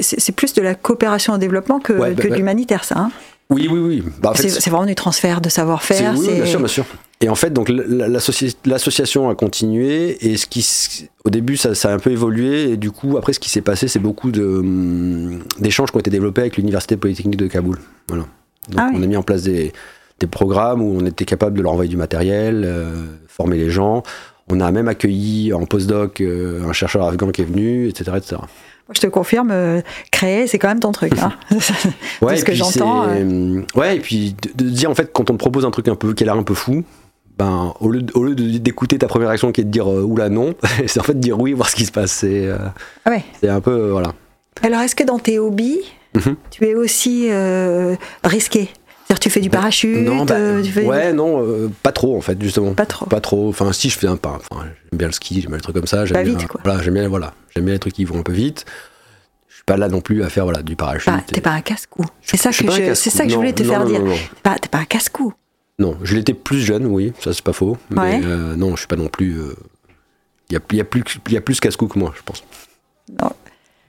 C'est- plus de la coopération au développement que, Ouais, bah, que de bah. l'humanitaire, ça. hein. Oui, oui, oui. Bah, en fait, c'est vraiment du transfert de savoir-faire. oui, bien sûr, bien sûr. Et en fait, donc la- l'associ- l'association a continué et ce qui, au début, ça, ça a un peu évolué et du coup, après, ce qui s'est passé, c'est beaucoup hum, d'échanges qui ont été développés avec l'université polytechnique de Kaboul. Voilà. Donc, Ah oui. on a mis en place des, des programmes où on était capable de leur envoyer du matériel, euh, former les gens. On a même accueilli en postdoc euh, un chercheur afghan qui est venu, etc., etc. Moi, je te confirme, euh, créer, c'est quand même ton truc. hein. Ouais, ce que j'entends, euh, Ouais, et puis de, de dire en fait quand on te propose un truc un peu qui a l'air un peu fou, ben au lieu au d'écouter ta première réaction qui est de dire euh, oula non, c'est en fait de dire oui, voir ce qui se passe. C'est Ah ouais. un peu voilà. Alors, est-ce que dans tes hobbies, Mhm. tu es aussi risqué? C'est-à-dire, tu fais du parachute non, bah, euh, tu fais- ouais, non, euh, pas trop en fait justement. Pas trop. Pas trop. Enfin, si je fais un pas. Enfin, j'aime bien le ski, j'aime bien les trucs comme ça. J'aime bien, vite, quoi. Voilà, j'aime bien voilà, j'aime bien les trucs qui vont un peu vite. Je suis pas là non plus à faire voilà du parachute. Pas- T'es et- pas un casse-cou. C'est ça que je, casse-cou. c'est ça que je Non, voulais te non, faire non, dire. non, non. T'es pas, pas un casse-cou. Non, je l'étais plus jeune, oui, ça c'est pas faux. Mais euh, non, je suis pas non plus. Il y, a, y a plus, y a plus casse-cou que moi, je pense.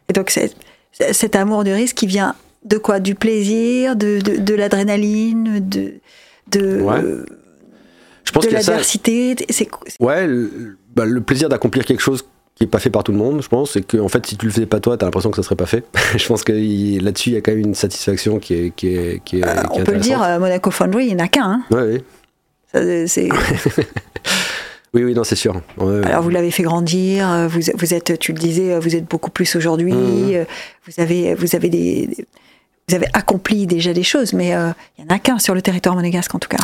Et donc, c'est- c'est- cet amour du risque qui vient de quoi? Du plaisir, de, de, de l'adrénaline, de, de, Ouais. Je pense de ça. l'adversité. C'est Ouais, le, bah, le plaisir d'accomplir quelque chose qui est pas fait par tout le monde, je pense, et que en fait, si tu le faisais pas toi, t'as l'impression que ça serait pas fait. je pense que là-dessus, il y a quand même une satisfaction qui est, qui est, qui est, qui est Euh, on peut le dire, euh, Monaco Foundry, il n'y en a qu'un. hein. Ouais. Ça, c'est- Oui, oui, non, c'est sûr. Ouais. Alors vous l'avez fait grandir, euh, vous, vous êtes, tu le disais, euh, vous êtes beaucoup plus aujourd'hui, Mhm. euh, vous avez, vous avez des, vous avez accompli déjà des choses, mais euh, il n'y en a qu'un sur le territoire monégasque en tout cas.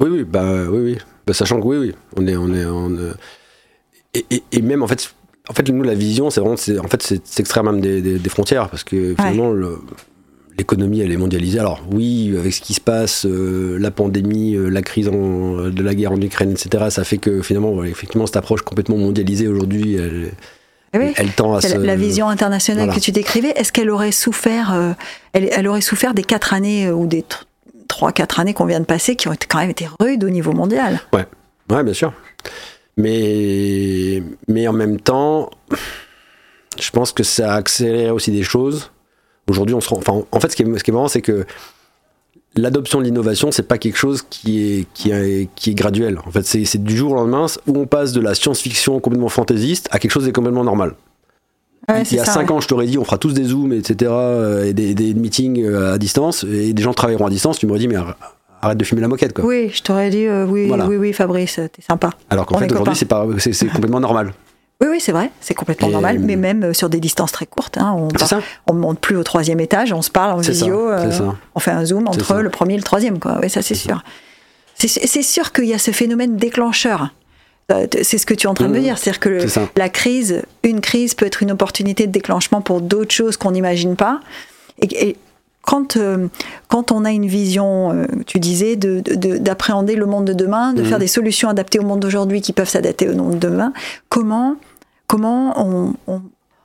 Oui, oui, bah, oui, oui. Bah, sachant que oui, oui, on est, on est, on, euh, et, et, et même en fait, en fait, nous, la vision, c'est vraiment, c'est, en fait, c'est c'est extraire même des, des, des frontières, parce que finalement, le- l'économie, elle est mondialisée. Alors oui, avec ce qui se passe, euh, la pandémie, euh, la crise en- de la guerre en Ukraine, etc., ça fait que finalement, effectivement, cette approche complètement mondialisée aujourd'hui, elle, oui. elle tend à C'est se... la, vision internationale voilà. que tu décrivais. Est-ce qu'elle aurait souffert, euh, elle, elle aurait souffert des quatre années euh, ou des tr- trois, quatre années qu'on vient de passer, qui ont quand même été rudes au niveau mondial? Ouais, bien sûr. Mais, mais en même temps, je pense que ça a accéléré aussi des choses. Aujourd'hui, on se rend. Enfin, en fait, ce qui est, ce qui est marrant, c'est que l'adoption de l'innovation, c'est pas quelque chose qui est, qui est, qui est graduel. En fait, c'est du jour au lendemain où on passe de la science-fiction complètement fantaisiste à quelque chose de complètement normal. Ouais, Il y a ça, 5 ouais. ans, je t'aurais dit, on fera tous des zooms, etc., euh, et des, des meetings euh, à distance, et des gens travailleront à distance. Tu m'aurais dit, mais arr- arrête de fumer la moquette, quoi. Oui, je t'aurais dit, euh, oui, Voilà. oui, oui, Fabrice, t'es sympa. Alors qu'en fait, aujourd'hui, c'est complètement normal. Oui, oui, c'est vrai, c'est complètement Et- normal, mais même euh, sur des distances très courtes. Hein, on, on monte plus au troisième étage, on se parle en ça, visio, euh, ça. on fait un zoom entre ça. le premier et le troisième, quoi. Oui, ça c'est sûr. C'est sûr qu'il y a ce phénomène déclencheur. Euh, C'est ce que tu es en train de me Mhm. dire, c'est-à-dire que le- la crise, une crise peut être une opportunité de déclenchement pour d'autres choses qu'on n'imagine pas. Et, et quand, euh, quand on a une vision, euh, tu disais, de- de- d'appréhender le monde de demain, de Mhm. faire des solutions adaptées au monde d'aujourd'hui qui peuvent s'adapter au monde de demain, comment, comment on, on-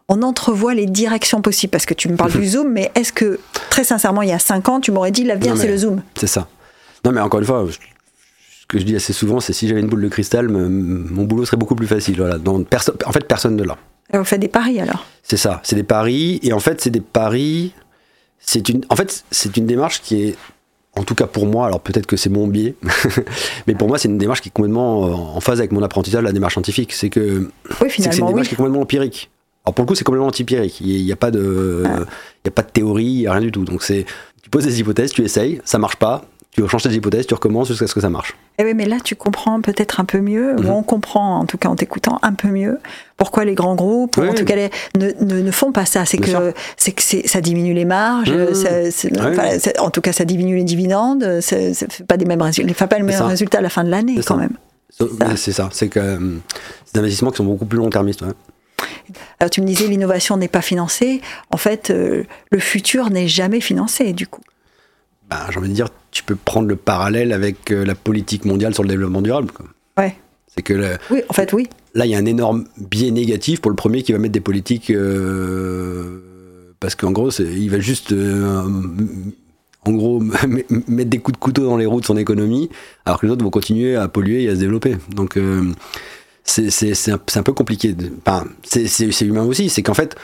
on entrevoit les directions possibles? Parce que tu me parles du zoom, mais est-ce que, très sincèrement, il y a 5 ans, tu m'aurais dit l'avenir, c'est le zoom? C'est ça. Non, mais encore une fois, ce que je dis assez souvent, c'est si j'avais une boule de cristal, mon boulot serait beaucoup plus facile. Voilà. Donc, en fait, personne ne l'a. On fait des paris alors? C'est ça, c'est des paris. Et en fait, c'est des paris. C'est une, en fait, c'est une démarche qui est en tout cas pour moi, alors peut-être que c'est mon biais, mais pour moi c'est une démarche qui est complètement euh, en phase avec mon apprentissage, la démarche scientifique. C'est que oui, c'est une démarche qui est complètement empirique. Alors pour le coup c'est complètement anti-empirique. Il n'y a, pas de, il y a pas de théorie, il n'y a rien du tout. Donc c'est, tu poses des hypothèses, tu essayes, ça marche pas, tu changes tes hypothèses, tu recommences jusqu'à ce que ça marche. Et eh oui, mais là, tu comprends peut-être un peu mieux, ou mhm. on comprend, en tout cas en t'écoutant, un peu mieux, pourquoi les grands groupes, en tout cas, ne, ne, font pas ça. C'est que, c'est que ça diminue les marges, mhm. en tout cas, ça diminue les dividendes, ça ne fait pas, des mêmes résultats, fait pas le même résultat à la fin de l'année, quand même. C'est ça, c'est que euh, c'est des investissements qui sont beaucoup plus long-termistes. Alors tu me disais l'innovation n'est pas financée. En fait, euh, le futur n'est jamais financé du coup. Bah, j'ai envie de dire, tu peux prendre le parallèle avec euh, la politique mondiale sur le développement durable. Ouais. C'est que oui, en fait, oui. Là, il y a un énorme biais négatif pour le premier qui va mettre des politiques euh, parce qu'en gros, il va juste euh, en gros mettre des coups de couteau dans les roues de son économie, alors que les autres vont continuer à polluer et à se développer. Donc c'est un, un, peu compliqué. Enfin, c'est humain aussi. C'est qu'en fait,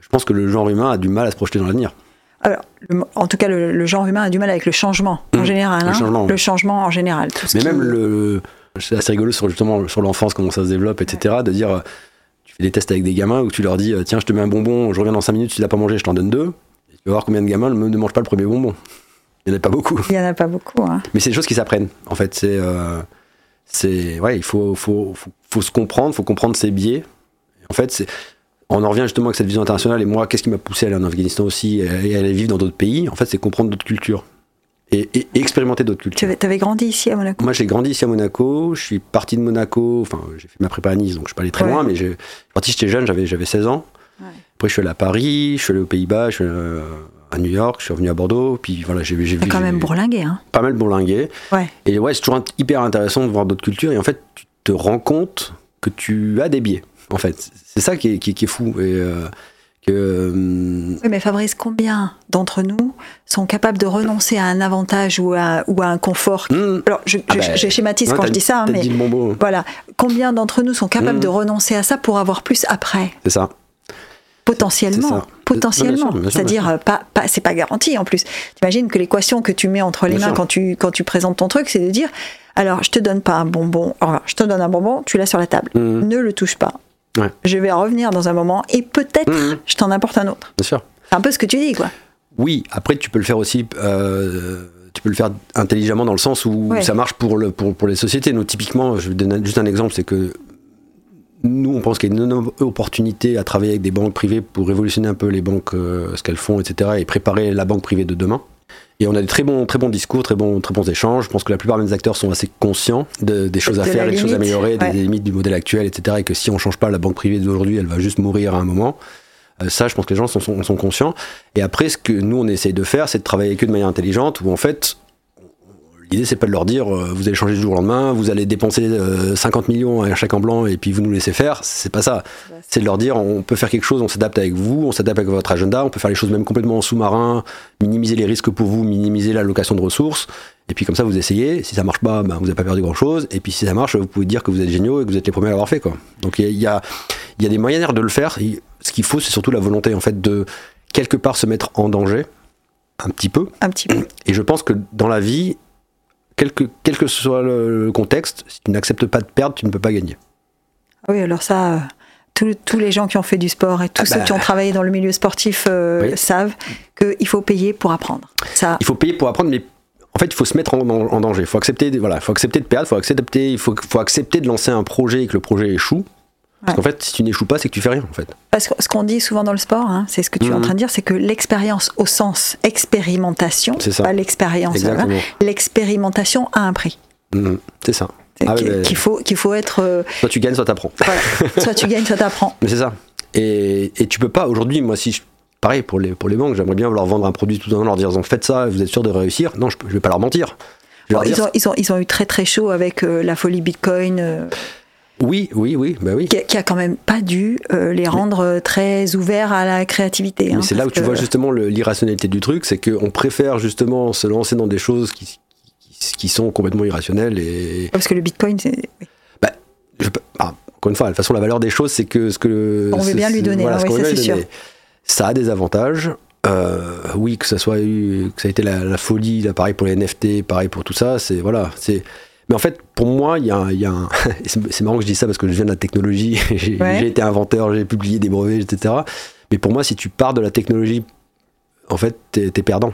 je pense que le genre humain a du mal à se projeter dans l'avenir. Alors, en tout cas, le, genre humain a du mal avec le changement en mmh. général. Le, hein. changement, le, changement, en général. Mais même le, c'est assez rigolo sur justement sur l'enfance, comment ça se développe, etc. De dire, euh, tu fais des tests avec des gamins où tu leur dis, euh, tiens, je te mets un bonbon, je reviens dans 5 minutes, tu l'as pas mangé, je t'en donne deux. tu vas voir combien de gamins ne mangent pas le premier bonbon. Il n'y en a pas beaucoup. Il n'y en a pas beaucoup. Hein. Mais c'est des choses qui s'apprennent. En fait, c'est, euh, c'est, ouais, il faut, faut, faut, faut se comprendre, il faut comprendre ses biais. En fait, c'est on en revient justement avec cette vision internationale. Et moi, qu'est-ce qui m'a poussé à aller en Afghanistan aussi et à aller vivre dans d'autres pays? En fait, c'est comprendre d'autres cultures. Et, expérimenter d'autres cultures. Tu avais grandi ici à Monaco? Moi, j'ai grandi ici à Monaco. Je suis parti de Monaco. Enfin, j'ai fait ma prépa à Nice, donc je suis pas allé très loin. Mais j'ai parti, j'étais jeune, j'avais, j'avais 16 ans. Après, je suis allé à Paris, je suis allé aux Pays-Bas, je suis allé à New York, je suis revenu à Bordeaux. Puis voilà, j'ai, j'ai vu. quand même bourlingué, hein Pas mal bourlingué. Ouais. Et ouais, c'est toujours hyper intéressant de voir d'autres cultures. Et en fait, tu te rends compte que tu as des biais en fait. C'est ça qui est, fou. Et, euh, que, euh, Oui, mais Fabrice, combien d'entre nous sont capables de renoncer à un avantage ou à, ou à un confort hmm. Alors, je, ah ben, schématise quand je dis ça, hein, mais voilà, combien d'entre nous sont capables hmm. de renoncer à ça pour avoir plus après C'est ça. Potentiellement, potentiellement. C'est-à-dire, pas, pas, c'est pas garanti en plus. T'imagines que l'équation que tu mets entre les mains quand tu, quand tu présentes ton truc, c'est de dire, alors je te donne pas un bonbon, je te donne un bonbon, tu l'as sur la table, hmm. ne le touche pas. Je vais revenir dans un moment et peut-être mmh. je t'en apporte un autre. Bien sûr. C'est un peu ce que tu dis, quoi. Oui, après tu peux le faire aussi. Euh, tu peux le faire intelligemment dans le sens où ça marche pour, le, pour, pour les sociétés. Nous, typiquement, je vais donner juste un exemple, c'est que nous, on pense qu'il y a une opportunité à travailler avec des banques privées pour révolutionner un peu les banques, euh, ce qu'elles font, etc., et préparer la banque privée de demain. Et on a des très bons, très bons discours, très bons, très bons échanges. Je pense que la plupart des acteurs sont assez conscients des choses à faire, des choses à améliorer, des limites du modèle actuel, etc. Et que si on change pas la banque privée d'aujourd'hui, elle va juste mourir à un moment. Euh, ça, je pense que les gens sont, sont, sont, conscients. Et après, ce que nous, on essaye de faire, c'est de travailler que de manière intelligente, où en fait, L'idée, c'est pas de leur dire euh, vous allez changer du jour au lendemain, vous allez dépenser 50 euh, millions à un chèque en blanc et puis vous nous laissez faire. C'est pas ça. C'est de leur dire on peut faire quelque chose, on s'adapte avec vous, on s'adapte avec votre agenda, on peut faire les choses même complètement en sous-marin, minimiser les risques pour vous, minimiser l'allocation de ressources. Et puis comme ça, vous essayez. Si ça marche pas, ben, vous n'avez pas perdu grand chose. Et puis si ça marche, vous pouvez dire que vous êtes géniaux et que vous êtes les premiers à l'avoir fait. Quoi. Donc il y a, y a des moyens de le faire. Ce qu'il faut, c'est surtout la volonté en fait de quelque part se mettre en danger un petit peu. Un petit peu. Et je pense que dans la vie, quel que, quel que soit le contexte, si tu n'acceptes pas de perdre, tu ne peux pas gagner. Oui, alors ça, euh, tous, les gens qui ont fait du sport et tous ah ceux qui ont bah. travaillé dans le milieu sportif euh, savent qu'il faut payer pour apprendre. Ça... Il faut payer pour apprendre, mais en fait, il faut se mettre en, danger. Il faut accepter, voilà, faut accepter de perdre, faut accepter, faut accepter de lancer un projet et que le projet échoue. Parce qu'en fait, si tu n'échoues pas, c'est que tu fais rien, en fait. Parce que ce qu'on dit souvent dans le sport, hein, c'est ce que tu es en mhm. train de dire, c'est que l'expérience au sens expérimentation, pas l'expérience, l'expérimentation a un prix. Mhm. c'est ça. Ah qu'il faut, qu'il faut être. Euh, soit tu gagnes, soit t'apprends. Voilà. soit tu gagnes, soit t'apprends. Mais c'est ça. Et, et, tu peux pas, aujourd'hui, moi, si je, pareil pour les, pour les banques, j'aimerais bien leur vendre un produit tout en leur dire faites ça, vous êtes sûr de réussir. Non, je, je vais pas leur mentir. ils, ont, ils, ont, ils, ont, eu très très chaud avec euh, la folie Bitcoin. Euh, Oui, oui, oui, bah oui. Qui, a- qui a quand même pas dû euh, les rendre euh, très ouverts à la créativité. Hein, c'est là où tu vois justement l'irrationalité du truc, c'est qu'on préfère justement se lancer dans des choses qui, qui, qui sont complètement irrationnelles et Parce que le bitcoin, c'est. je peux- ah, encore une fois, de toute façon, la valeur des choses, c'est que ce que On veut bien lui donner, voilà, hein, ce oui, c'est sûr. Ça a des avantages. Euh, oui, que ça soit eu, que ça a été la, la folie, là, pareil pour les NFT, pareil pour tout ça, c'est voilà, c'est. Mais en fait, pour moi, il y a, un- il y a un. et c'est marrant que je dise ça parce que je viens de la technologie, j'ai Ouais. été inventeur, j'ai publié des brevets, etc. Mais pour moi, si tu pars de la technologie, en fait, t'es es perdant.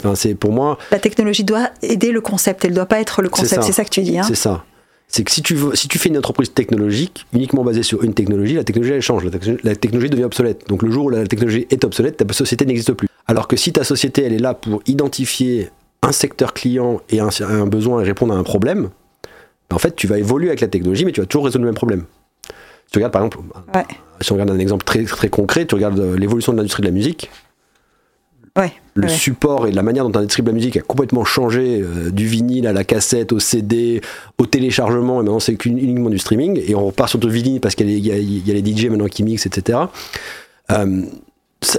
Enfin, c'est pour moi, La technologie doit aider le concept, elle doit pas être le concept. C'est ça que tu dis. Hein C'est ça. C'est que si tu, veux, si tu fais une entreprise technologique uniquement basée sur une technologie, la technologie elle change, la, technologie- la technologie devient obsolète. Donc le jour où la technologie est obsolète, ta société n'existe plus. Alors que si ta société elle est là pour identifier un secteur client et un, un besoin et répondre à un problème, en fait tu vas évoluer avec la technologie, mais tu vas toujours résoudre le même problème. Si tu regardes par exemple, Ouais. si on regarde un exemple très, très concret, tu regardes euh, l'évolution de l'industrie de la musique, Ouais. le ouais. support et la manière dont l'industrie de la musique a complètement changé euh, du vinyle à la cassette, au CD, au téléchargement, et maintenant c'est uniquement du streaming, et on repart sur le vinyle parce qu'il y, a les- il y a- il y a les DJ maintenant qui mixent, etc. Euh,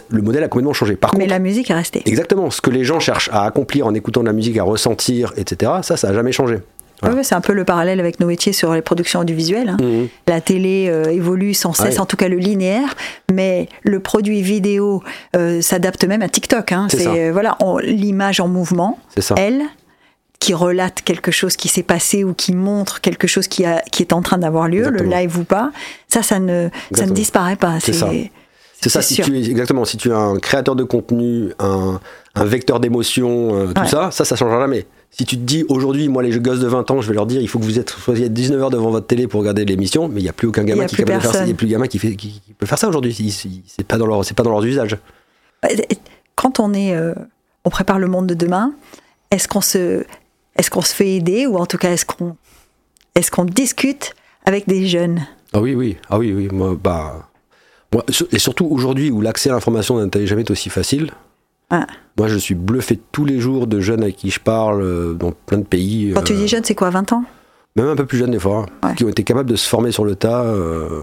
le modèle a complètement changé. Par Mais contre, la musique est restée. exactement, ce que les gens cherchent à accomplir en écoutant de la musique, à ressentir, etc., ça, ça n'a jamais changé. Voilà. Ouais, c'est un peu le parallèle avec nos métiers sur les productions audiovisuelles. hein. Mhm. La télé euh, évolue sans cesse, Ouais. en tout cas le linéaire, mais le produit vidéo euh, s'adapte même à TikTok. hein. C'est euh, voilà, l'image en mouvement, ça. elle, qui relate quelque chose qui s'est passé ou qui montre quelque chose qui, a, qui est en train d'avoir lieu, Exactement. le live ou pas, ça, ça ne, ça ne Exactement. disparaît pas. C'est ça. C'est ça, si sûr. tu es, exactement, si tu es un créateur de contenu, un, un vecteur d'émotion, euh, tout Ouais. ça, ça, ça changera jamais. Si tu te dis aujourd'hui, moi, les gosses de 20 ans, je vais leur dire, il faut que vous êtes, soyez à 19h devant votre télé pour regarder l'émission, mais il n'y a plus aucun gamin qui de faire ça. Il a plus gamin qui, fait, qui, qui peut faire ça aujourd'hui. C'est pas dans leur, c'est pas dans leurs usages. Quand on est, euh, on prépare le monde de demain, est-ce qu'on se, est-ce qu'on se fait aider ou en tout cas est-ce qu'on, est-ce qu'on discute avec des jeunes? Ah oui, oui, ah oui, oui. Moi, bah, moi, et surtout aujourd'hui où l'accès à l'information n'a jamais été aussi facile. Ah. Moi, je suis bluffé tous les jours de jeunes avec qui je parle euh, dans plein de pays. Quand tu euh, dis jeune, c'est quoi, 20 ans? même un peu plus jeunes des fois, Ouais. qui ont été capables de se former sur le tas. euh,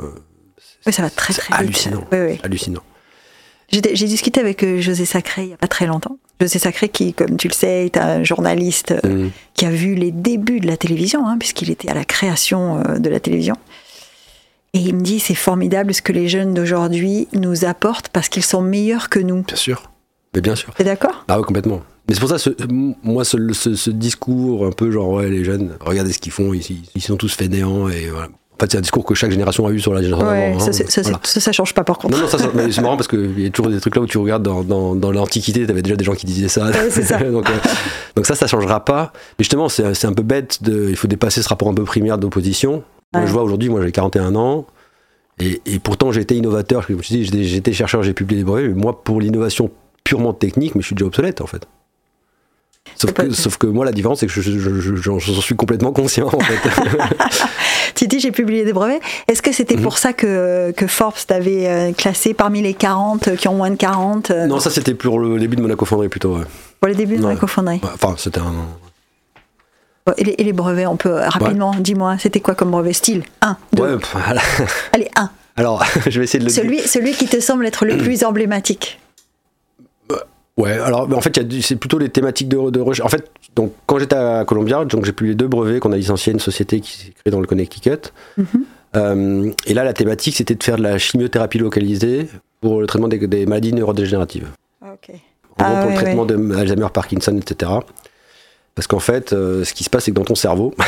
Oui, ça va très très vite. hallucinant. Oui, oui. hallucinant. J'ai discuté avec José Sacré il n'y a pas très longtemps. José Sacré, qui, comme tu le sais, est un journaliste Mhm. qui a vu les débuts de la télévision, hein, puisqu'il était à la création de la télévision. Et il me dit c'est formidable ce que les jeunes d'aujourd'hui nous apportent parce qu'ils sont meilleurs que nous. Bien sûr. Mais bien sûr. T'es d'accord? Ah oui, complètement. Mais c'est pour ça, ce- moi, ce, ce- ce discours un peu genre, ouais, les jeunes, regardez ce qu'ils font, ils, ils- sont tous fainéants. Et voilà. En fait, c'est un discours que chaque génération a eu sur la génération Ouais, d'avant, ça, hein. ça, c'est- Voilà. ça, ça change pas par contre. Non, non, ça, c'est marrant parce qu'il y a toujours des trucs là où tu regardes dans, dans, dans l'Antiquité, t'avais déjà des gens qui disaient ça. Ouais, ça. donc, euh, donc ça, ça changera pas. Mais justement, c'est un peu bête, de, il faut dépasser ce rapport un peu primaire d'opposition. Ouais. je vois aujourd'hui, moi j'ai 41 ans, et, et pourtant j'ai été innovateur. Je dis, j'étais- j'étais chercheur, j'ai publié des brevets, mais moi pour l'innovation purement technique, mais je suis déjà obsolète en fait. Sauf que, sauf que moi, la différence, c'est que je, je- je- je- j'en j'en suis complètement conscient en fait. Tu dis j'ai publié des brevets. Est-ce que Mhm. c'était pour ça que, que Forbes t'avait euh, classé parmi les 40 qui ont moins de 40 euh, non, ça c'était pour le début de Monaco Fonderie plutôt. ouais. pour les débuts de Ouais. la cofonderie Ouais, Enfin, c'était un. Et, les, et les brevets, on peut euh, rapidement, dis-moi, c'était quoi comme brevet? Style 1, 2, Ouais, voilà. allez, 1. Alors, je vais essayer de le dire. Celui, celui qui te semble être le plus emblématique. Ouais, alors en fait, c'est plutôt les thématiques de, de recherche. En fait, donc, quand j'étais à Columbia, j'ai publié deux brevets qu'on a licenciés à une société qui s'est créée dans le Connecticut. Mhm. Euh, et là, la thématique, c'était de faire de la chimiothérapie localisée pour le traitement des, des maladies neurodégénératives. Ah, ok. En gros, Ah, pour ouais, le traitement de Alzheimer, Parkinson, etc. Parce qu'en fait, euh, ce qui se passe, c'est que dans ton cerveau.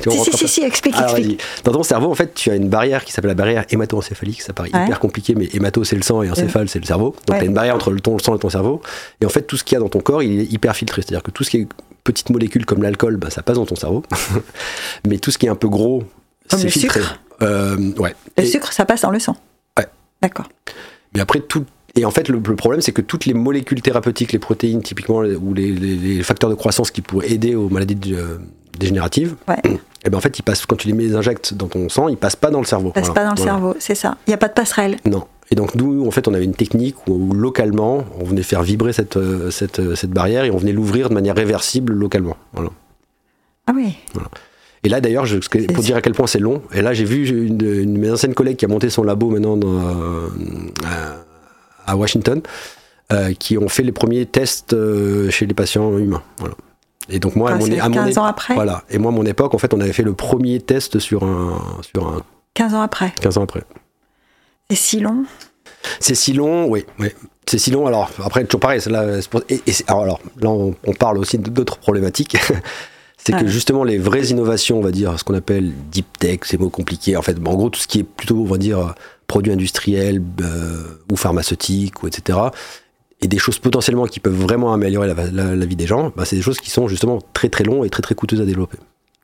Si, si, explique, alors, explique. vas-y. Dans ton cerveau, en fait, tu as une barrière qui s'appelle la barrière hémato-encéphalique. Ça paraît Ouais. hyper compliqué, mais hémato, c'est le sang et encéphale, c'est le cerveau. Donc, Ouais. tu as une barrière entre le, ton, le sang et ton cerveau. Et en fait, tout ce qu'il y a dans ton corps, il est hyper filtré. C'est-à-dire que tout ce qui est petites molécules comme l'alcool, bah, ça passe dans ton cerveau. mais tout ce qui est un peu gros, Comme c'est le filtré. sucre. Euh, ouais. Le Et- sucre, ça passe dans le sang. Ouais. D'accord. mais après, tout. Et en fait, le, le problème, c'est que toutes les molécules thérapeutiques, les protéines typiquement, ou les, les- les facteurs de croissance qui pourraient aider aux maladies euh, dégénératives, Ouais. et ben en fait, ils passent, quand tu les injectes dans ton sang, ils passent pas dans le cerveau. Ça passe Voilà. pas dans le Voilà. cerveau, c'est ça. Il n'y a pas de passerelle. Non. Et donc nous, en fait, on avait une technique où, où, localement, on venait faire vibrer cette, euh, cette, euh, cette barrière et on venait l'ouvrir de manière réversible localement. Voilà. Ah oui. Et là, d'ailleurs, pour dire à quel point c'est long, et là, j'ai vu une, une de mes anciennes collègues qui a monté son labo maintenant dans, euh, à, Washington, euh, qui ont fait les premiers tests euh, chez les patients humains. Voilà. Et donc, moi, à Ah, mon, c'est à mon 15 é- ans après Voilà. Et moi, à mon époque, en fait, on avait fait le premier test sur un, sur un 15 ans après. 15 ans après. C'est si long. C'est si long, oui. oui. C'est si long. Alors, après, toujours pareil. là, et, et alors, alors, là, on, on parle aussi d'autres problématiques. c'est que justement, les vraies innovations, on va dire, ce qu'on appelle deep tech, ces mots compliqués, en fait, bon, en gros, tout ce qui est plutôt, on va dire, produits industriels euh, ou pharmaceutiques, ou etc., et des choses potentiellement qui peuvent vraiment améliorer la, la- la vie des gens, bah, c'est des choses qui sont justement très très longs et très très coûteuses à développer.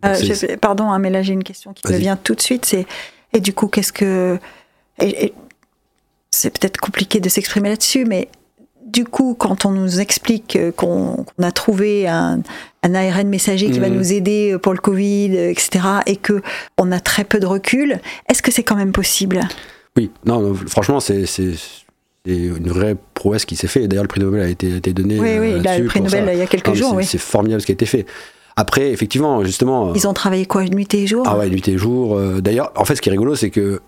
Euh, pardon, hein, mais là j'ai une question qui me vient tout de suite. C'est et du coup, qu'est-ce que et- et c'est peut-être compliqué de s'exprimer là-dessus, mais du coup, quand on nous explique qu'on qu'on a trouvé un, un ARN messager qui va Mhm. nous aider pour le Covid, euh, etc., et que on a très peu de recul, est-ce que c'est quand même possible? Oui, non, non, franchement, c'est une vraie prouesse qui s'est fait. Et D'ailleurs, le prix Nobel a été, a été donné. Oui, euh, oui, le prix Nobel ça. il y a quelques Non, jours, c'est- oui. Formidable ce qui a été fait. Après, effectivement, justement. Ils ont travaillé quoi, nuit et jour? Ah ouais, nuit et jour. euh, D'ailleurs, en fait, ce qui est rigolo, c'est que.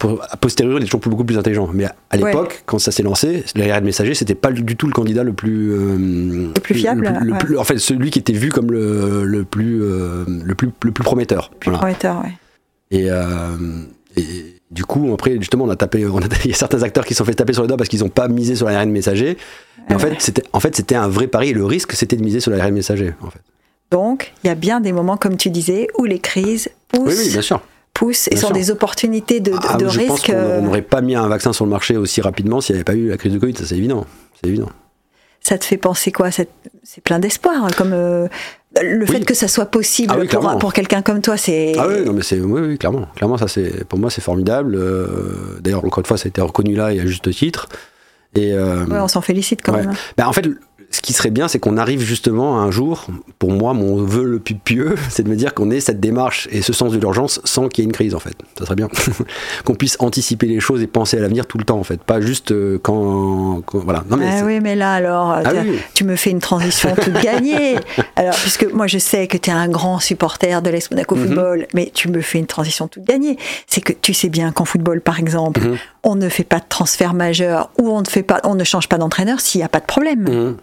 pour- a posteriori, il est toujours beaucoup plus intelligent. Mais à, Ouais. l'époque, quand ça s'est lancé, l'ARN messager, c'était pas du tout le candidat le plus. euh, Le plus fiable, le le ouais. plus- en fait, celui qui était vu comme le, le plus, euh, le plus, le plus prometteur. Plus Voilà. prometteur, ouais. Et, euh, et du coup, après, justement, on a tapé, on a, il y a certains acteurs qui se sont fait taper sur les doigts parce qu'ils n'ont pas misé sur l'ARN messager. Mais en fait, c'était, en fait, c'était un vrai pari. Et le risque, c'était de miser sur l'ARN messager. En fait. Donc, il y a bien des moments, comme tu disais, où les crises poussent, Oui, oui, bien sûr. poussent et Bien sont sûr. des opportunités de, de, Ah, de je pense risque. qu'on euh, on n'aurait pas mis un vaccin sur le marché aussi rapidement s'il n'y avait pas eu la crise de Covid. Ça, c'est évident. C'est évident. Ça te fait penser quoi C'est plein d'espoir, comme euh, le fait que ça soit possible Ah oui, pour, quelqu'un comme toi. C'est Ah oui, non, mais c'est, oui, oui, clairement. Clairement, ça, c'est, pour moi, c'est formidable. Euh, d'ailleurs, encore une fois, ça a été reconnu là et à juste titre. Et, euh, Ouais, on s'en félicite quand Ouais. même. hein. Bah, en fait, ce qui serait bien, c'est qu'on arrive justement un jour, pour moi, mon vœu le plus pieux, c'est de me dire qu'on ait cette démarche et ce sens de l'urgence sans qu'il y ait une crise, en fait. Ça serait bien. qu'on puisse anticiper les choses et penser à l'avenir tout le temps, en fait. Pas juste euh, quand, quand- Voilà. Non, mais Ah oui, mais là alors, Ah oui. tu me fais une transition toute gagnée. Alors, puisque moi je sais que tu es un grand supporter de l'ES Monaco Mhm. Football, mais tu me fais une transition toute gagnée. C'est que tu sais bien qu'en football, par exemple, Mhm. on ne fait pas de transfert majeur ou on ne fait pas, on ne change pas d'entraîneur s'il n'y a pas de problème. Mhm.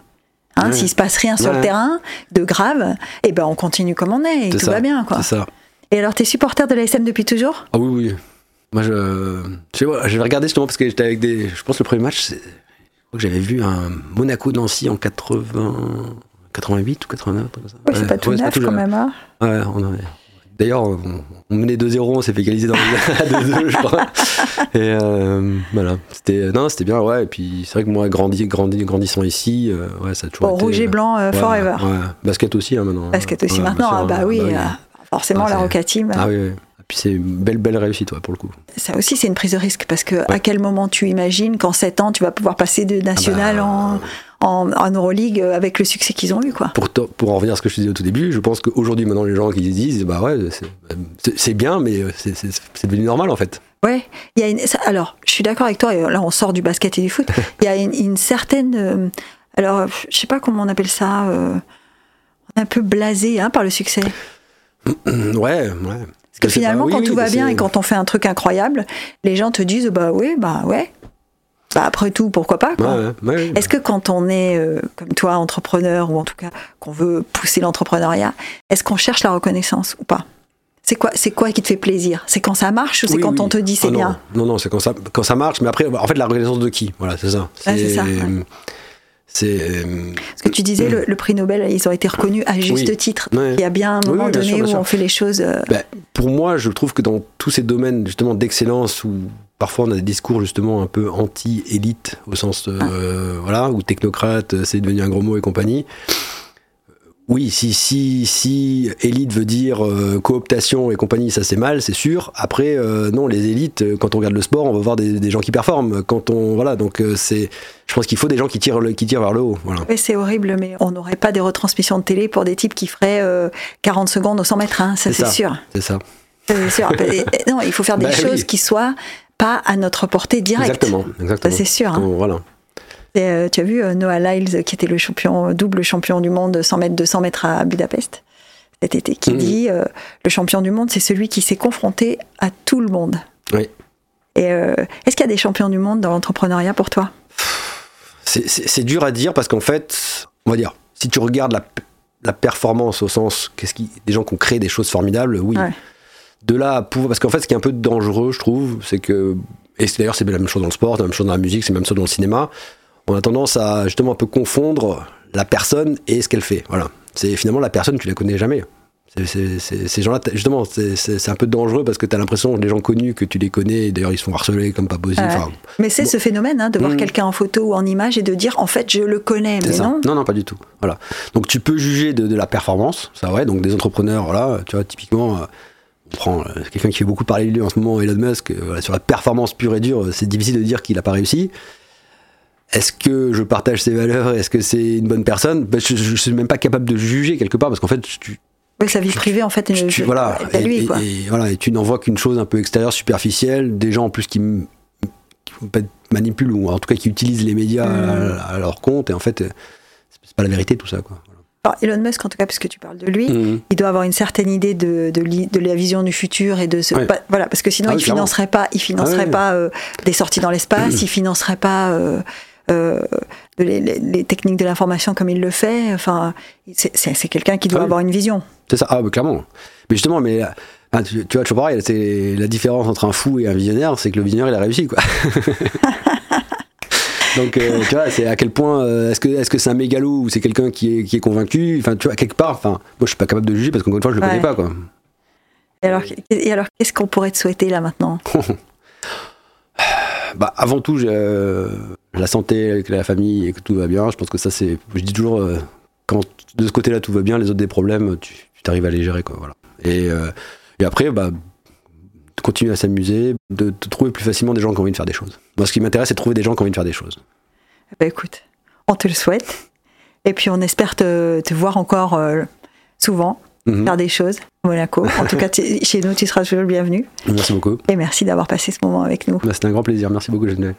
Hein, Ouais. S'il se passe rien sur le Ouais. terrain de grave, eh ben on continue comme on est et tout ça. va bien quoi. Ça. Et alors, t'es supporter de l'ASM depuis toujours? Ah oui, oui. Moi, je, je sais pas, j'avais regardé justement parce que j'étais avec des. Je pense que le premier match, je crois que j'avais vu un Monaco-Nancy en 80, 88 ou 89. un truc comme ça. Oui, c'est Ouais, pas tout ouais, neuf quand même. hein. Ouais, on en est- D'ailleurs, on, on menait 2-0, on s'est fait égaliser dans le 2-2, je crois. Et euh, voilà, c'était non, c'était bien, ouais. Et puis c'est vrai que moi, grandi, grandi, grandissant ici, euh, ouais, ça a toujours Bon, été. rouge et blanc euh, ouais, forever. Ouais, basket aussi hein, maintenant. Basket aussi Ouais, maintenant. Ah sûr, bah oui, forcément Ah, la Roca Team. Ah oui, oui. Puis c'est une belle, belle réussite, ouais, pour le coup. Ça aussi, c'est une prise de risque parce que à quel moment tu imagines qu'en 7 ans, tu vas pouvoir passer de national bah, en, en, en Euroleague avec le succès qu'ils ont eu, quoi. Pour, pour en revenir à ce que je disais au tout début, je pense qu'aujourd'hui, maintenant, les gens qui disent, bah ouais, c'est- bien, mais euh, c'est- devenu normal en fait. Ouais, il y a une, alors, je suis d'accord avec toi, et là on sort du basket et du foot, il y a une, une certaine, euh, alors, je sais pas comment on appelle ça, euh, on est un peu blasé hein, par le succès. Ouais, ouais. Parce que finalement, pas, oui, quand oui, tout va bien et quand on fait un truc incroyable, les gens te disent, bah oui, bah ouais, bah après tout, pourquoi pas, quoi. Ouais, ouais, ouais. Est-ce que quand on est, euh, comme toi, entrepreneur, ou en tout cas qu'on veut pousser l'entrepreneuriat, est-ce qu'on cherche la reconnaissance ou pas? C'est quoi, c'est quoi qui te fait plaisir? C'est quand ça marche ou c'est Oui, quand on te dit c'est Ah bien? Non, non, c'est quand ça, quand ça marche, mais après, en fait, la reconnaissance de qui? Voilà, c'est ça. C'est ça, ouais. C'est. Parce que tu disais, le, le prix Nobel, ils ont été reconnus à juste Oui. titre. Ouais. Il y a bien un moment oui, donné sûr, où sûr. on fait les choses. euh, Ben, pour moi, je trouve que dans tous ces domaines justement d'excellence où parfois on a des discours justement un peu anti-élite au sens Ah. euh, voilà ou technocrate, euh, c'est devenu un gros mot et compagnie. Oui, si si si élite veut dire euh, cooptation et compagnie, ça c'est mal, c'est sûr. Après, euh, non, les élites, euh, quand on regarde le sport, on va voir des, des gens qui performent. Quand on voilà, donc euh, c'est, je pense qu'il faut des gens qui tirent le, qui tirent vers le haut. Voilà. Oui, c'est horrible, mais on n'aurait pas des retransmissions de télé pour des types qui feraient euh, 40 secondes au 100 mètres, hein, ça C'est sûr. C'est ça. C'est sûr. Non, il faut faire des Bah choses oui. qui soient pas à notre portée directe. Exactement, exactement. Ça c'est sûr. hein. Voilà. Et, euh, tu as vu euh, Noah Lyles, qui était le champion, double champion du monde 100 mètres, 200 mètres à Budapest. cet été, qui Mhm. dit euh, le champion du monde, c'est celui qui s'est confronté à tout le monde. Oui. Et euh, est-ce qu'il y a des champions du monde dans l'entrepreneuriat pour toi? C'est- dur à dire parce qu'en fait, on va dire, si tu regardes la, la performance au sens, qu'est-ce qui, des gens qui ont créé des choses formidables, oui. Ouais. De là à pouvoir, parce qu'en fait, ce qui est un peu dangereux, je trouve, c'est que, et c'est- d'ailleurs, c'est la même chose dans le sport, la même chose dans la musique, c'est la même chose dans le cinéma. On a tendance à justement un peu confondre la personne et ce qu'elle fait. Voilà. C'est finalement la personne, tu la connais jamais. Ces gens-là, justement, c'est- un peu dangereux parce que tu as l'impression, les gens connus que tu les connais, d'ailleurs, ils se font harceler comme pas possible. Mais c'est ce phénomène hein, de voir Mhm. quelqu'un en photo ou en image et de dire en fait je le connais, mais ça. non. non, non, pas du tout. Voilà. Donc tu peux juger de, de la performance, ça ouais. Donc des entrepreneurs, voilà, tu vois, typiquement, euh, on prend euh, quelqu'un qui fait beaucoup parler de lui en ce moment, Elon Musk. euh, voilà, sur la performance pure et dure, c'est difficile de dire qu'il n'a pas réussi. Est-ce que je partage ses valeurs Est-ce que c'est une bonne personne? Ben, Je ne suis même pas capable de juger quelque part parce qu'en fait, tu, Ouais, sa vie privée en fait, tu- je- voilà, et, lui et- quoi. et voilà, et tu n'en vois qu'une chose un peu extérieure, superficielle, des gens en plus qui, qui manipulent ou en tout cas qui utilisent les médias Mm. à, à leur compte et en fait, euh, c'est pas la vérité tout ça quoi. Alors, Elon Musk en tout cas puisque tu parles de lui, Mhm. il doit avoir une certaine idée de, de, li- de la vision du futur et de ce Ouais. pas- voilà parce que sinon Ah il oui, financerait pas il financerait Ah ouais. pas euh, des sorties dans l'espace il financerait pas euh, euh, les, les- les techniques de l'information comme il le fait enfin c'est- quelqu'un qui doit Ah oui. avoir une vision C'est ça, ah, bah, clairement. Mais justement, mais ah, tu, tu vois, toujours pareil, c'est la différence entre un fou et un visionnaire, c'est que le visionnaire, il a réussi, quoi. Donc, euh, tu vois, c'est à quel point, euh, est-ce que est-ce que c'est un mégalo ou c'est quelqu'un qui est, qui est convaincu? Enfin, tu vois, quelque part, enfin, moi, je suis pas capable de juger parce qu'encore une fois, je le Ouais. connais pas, quoi. et alors et alors qu'est-ce qu'on pourrait te souhaiter là maintenant? Bah, avant tout, euh, la santé avec la famille et que tout va bien. Je pense que ça, c'est. Je dis toujours, euh, quand de ce côté-là tout va bien, les autres des problèmes, tu arrives à les gérer, quoi. Voilà. Et, euh, et après, bah, de continuer à s'amuser, de, de trouver plus facilement des gens qui ont envie de faire des choses. Moi, ce qui m'intéresse, c'est de trouver des gens qui ont envie de faire des choses. bah écoute on te le souhaite et puis on espère te, te voir encore euh, souvent Mhm. faire des choses à Monaco en tout cas chez nous tu seras toujours le bienvenu Merci beaucoup. et merci d'avoir passé ce moment avec nous Bah, C'était un grand plaisir. Merci beaucoup, Geneviève.